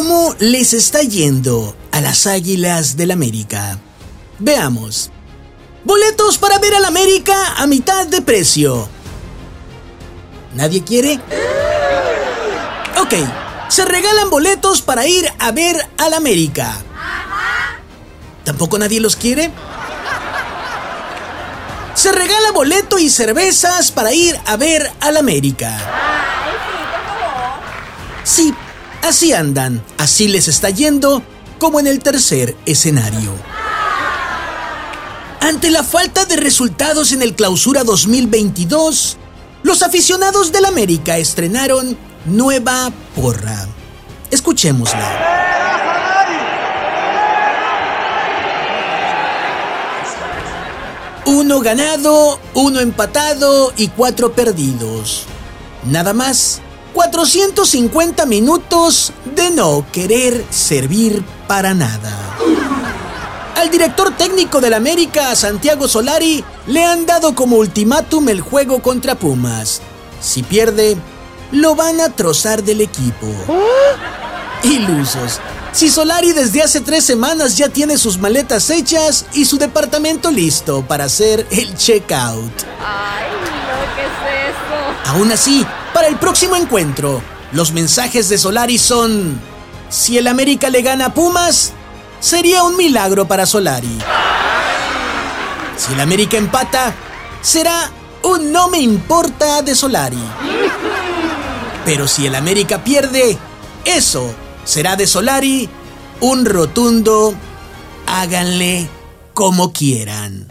¿Cómo les está yendo a las Águilas del América? Veamos. Boletos para ver al América a mitad de precio. ¿Nadie quiere? Ok, se regalan boletos para ir a ver al América. ¿Tampoco nadie los quiere? Se regala boleto y cervezas para ir a ver al América. Sí, así andan, así les está yendo, como en el tercer escenario. Ante la falta de resultados en el Clausura 2022, los aficionados del América estrenaron nueva porra. Escuchémosla. Uno ganado, uno empatado y cuatro perdidos. Nada más, 450 minutos de no querer servir para nada. Al director técnico del América, Santiago Solari, le han dado como ultimátum el juego contra Pumas. Si pierde, lo van a trozar del equipo. Ilusos. Si Solari desde hace tres semanas ya tiene sus maletas hechas y su departamento listo para hacer el checkout. ¿Qué es? Aún así, para el próximo encuentro, los mensajes de Solari son... Si el América le gana a Pumas, sería un milagro para Solari. Si el América empata, será un no me importa de Solari. Pero si el América pierde, eso será de Solari un rotundo háganle como quieran.